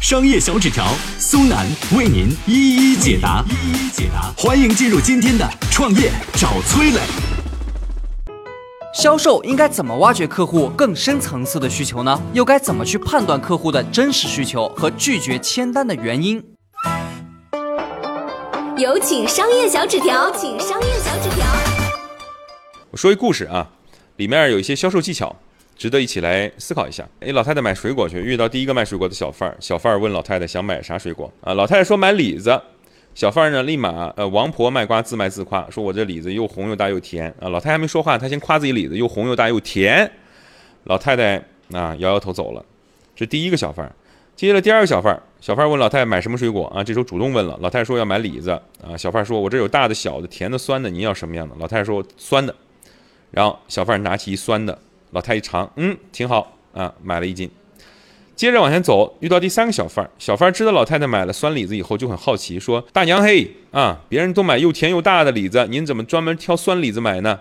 商业小纸条苏南为您一一解答，一一解答。欢迎进入今天的创业找崔磊。销售应该怎么挖掘客户更深层次的需求呢？又该怎么去判断客户的真实需求和拒绝签单的原因？有请商业小纸条，请商业小纸条。我说一故事啊，里面有一些销售技巧，值得一起来思考一下。哎，老太太买水果去，遇到第一个卖水果的小贩儿，小贩儿问老太太想买啥水果啊？老太太说买李子，小贩儿呢立马呃王婆卖瓜自卖自夸，说我这李子又红又大又甜啊。老太太还没说话，她先夸自己李子又红又大又甜。老太太啊摇摇头走了。这第一个小贩儿，接下来第二个小贩儿，小贩儿问老太太买什么水果啊？这时候主动问了，老太太说要买李子啊。小贩儿说我这有大的、小的、甜的、酸的，您要什么样的？老太太说酸的。然后小贩儿拿起一酸的，老太一尝，嗯，挺好啊，买了一斤。接着往前走，遇到第三个小贩儿，小贩儿知道老太太买了酸李子以后，就很好奇，说：“大娘嘿啊，别人都买又甜又大的李子，您怎么专门挑酸李子买呢？”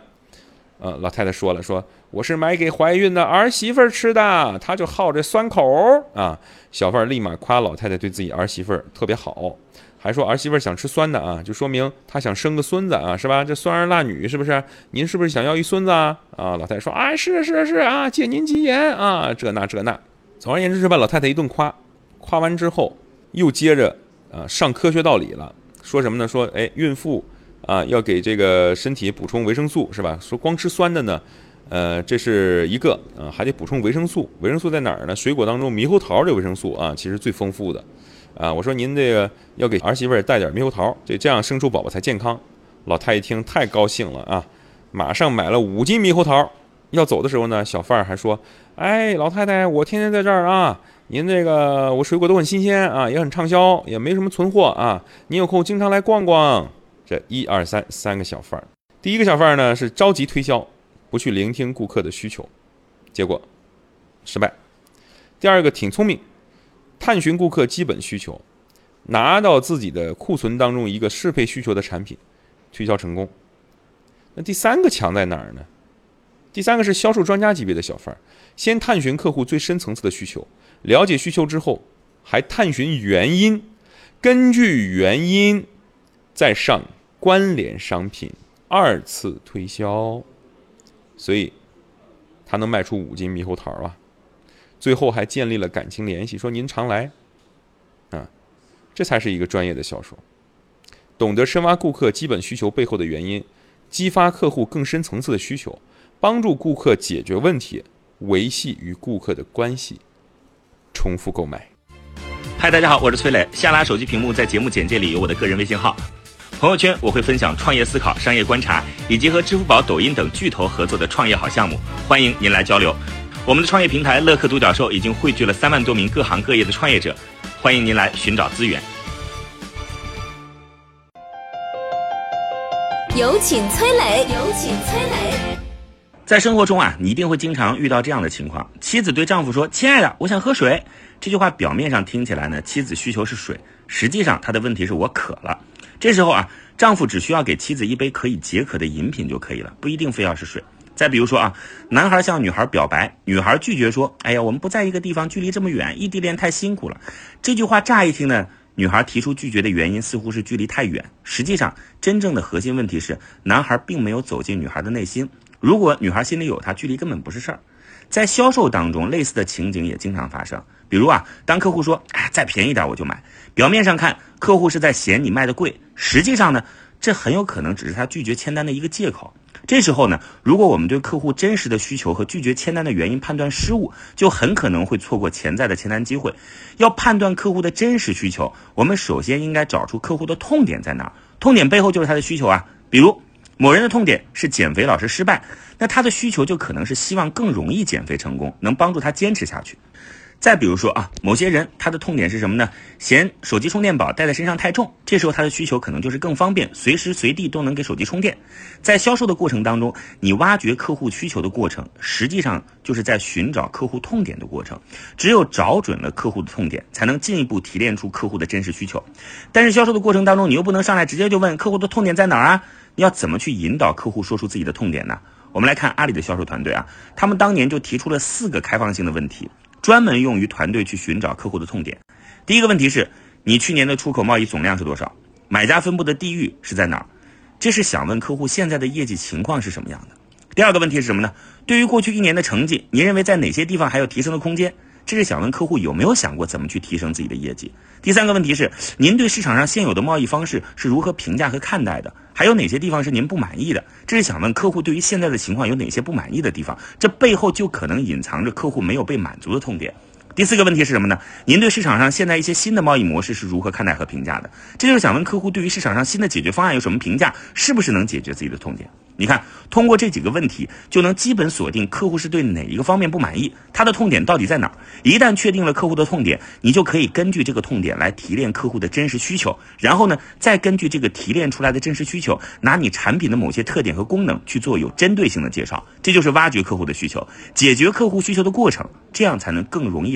呃，老太太说了，说：“我是买给怀孕的儿媳妇吃的，她就好这酸口啊。”小贩立马夸老太太对自己儿媳妇特别好。还说儿媳妇想吃酸的啊，就说明她想生个孙子啊，是吧？这酸儿辣女是不是？您是不是想要一孙子啊？啊，老太太说啊，是是是啊，借您吉言啊，这那这那。总而言之是把老太太一顿夸，夸完之后又接着啊上科学道理了，说什么呢？说哎，孕妇啊要给这个身体补充维生素是吧？说光吃酸的呢，呃，这是一个啊，还得补充维生素。维生素在哪儿呢？水果当中猕猴桃这维生素啊，其实最丰富的。啊，我说您这个要给儿媳妇带点猕猴桃，这这样生出宝宝才健康。老太一听太高兴了啊，马上买了五斤猕猴桃。要走的时候呢，小贩还说：“哎，老太太，我天天在这儿啊，您这个我水果都很新鲜啊，也很畅销，也没什么存货啊，您有空经常来逛逛。”这一二三三个小贩，第一个小贩呢是着急推销，不去聆听顾客的需求，结果失败。第二个挺聪明。探寻顾客基本需求，拿到自己的库存当中一个适配需求的产品，推销成功。那第三个强在哪儿呢？第三个是销售专家级别的小贩，先探寻客户最深层次的需求，了解需求之后，还探寻原因，根据原因再上关联商品，二次推销。所以，他能卖出五斤猕猴桃啊。最后还建立了感情联系，说您常来，啊，这才是一个专业的销售，懂得深挖顾客基本需求背后的原因，激发客户更深层次的需求，帮助顾客解决问题，维系与顾客的关系，重复购买。嗨，大家好，我是崔磊，下拉手机屏幕，在节目简介里有我的个人微信号，朋友圈我会分享创业思考、商业观察，以及和支付宝、抖音等巨头合作的创业好项目，欢迎您来交流。我们的创业平台乐客独角兽已经汇聚了三万多名各行各业的创业者，欢迎您来寻找资源。有请崔磊，有请崔磊。在生活中啊，你一定会经常遇到这样的情况：妻子对丈夫说：“亲爱的，我想喝水。”这句话表面上听起来呢，妻子需求是水，实际上他的问题是我渴了。这时候啊，丈夫只需要给妻子一杯可以解渴的饮品就可以了，不一定非要是水。再比如说啊，男孩向女孩表白，女孩拒绝说：“哎呀，我们不在一个地方，距离这么远，异地恋太辛苦了。”这句话乍一听呢，女孩提出拒绝的原因似乎是距离太远。实际上，真正的核心问题是男孩并没有走进女孩的内心。如果女孩心里有他，距离根本不是事儿。在销售当中，类似的情景也经常发生。比如啊，当客户说：“哎，再便宜点我就买。”表面上看，客户是在嫌你卖的贵，实际上呢，这很有可能只是他拒绝签单的一个借口。这时候呢，如果我们对客户真实的需求和拒绝签单的原因判断失误，就很可能会错过潜在的签单机会。要判断客户的真实需求，我们首先应该找出客户的痛点在哪儿，痛点背后就是他的需求啊。比如，某人的痛点是减肥老是失败，那他的需求就可能是希望更容易减肥成功，能帮助他坚持下去。再比如说啊，某些人他的痛点是什么呢？嫌手机充电宝带在身上太重，这时候他的需求可能就是更方便，随时随地都能给手机充电。在销售的过程当中，你挖掘客户需求的过程，实际上就是在寻找客户痛点的过程。只有找准了客户的痛点，才能进一步提炼出客户的真实需求。但是销售的过程当中，你又不能上来直接就问客户的痛点在哪儿啊？你要怎么去引导客户说出自己的痛点呢？我们来看阿里的销售团队啊，他们当年就提出了四个开放性的问题。专门用于团队去寻找客户的痛点。第一个问题是，你去年的出口贸易总量是多少？买家分布的地域是在哪儿？这是想问客户现在的业绩情况是什么样的。第二个问题是什么呢？对于过去一年的成绩，你认为在哪些地方还有提升的空间？这是想问客户有没有想过怎么去提升自己的业绩。第三个问题是，您对市场上现有的贸易方式是如何评价和看待的？还有哪些地方是您不满意的？这是想问客户对于现在的情况有哪些不满意的地方？这背后就可能隐藏着客户没有被满足的痛点。第四个问题是什么呢？您对市场上现在一些新的贸易模式是如何看待和评价的？这就是想问客户对于市场上新的解决方案有什么评价，是不是能解决自己的痛点？你看，通过这几个问题，就能基本锁定客户是对哪一个方面不满意，他的痛点到底在哪儿。一旦确定了客户的痛点，你就可以根据这个痛点来提炼客户的真实需求，然后呢，再根据这个提炼出来的真实需求，拿你产品的某些特点和功能去做有针对性的介绍。这就是挖掘客户的需求，解决客户需求的过程，这样才能更容易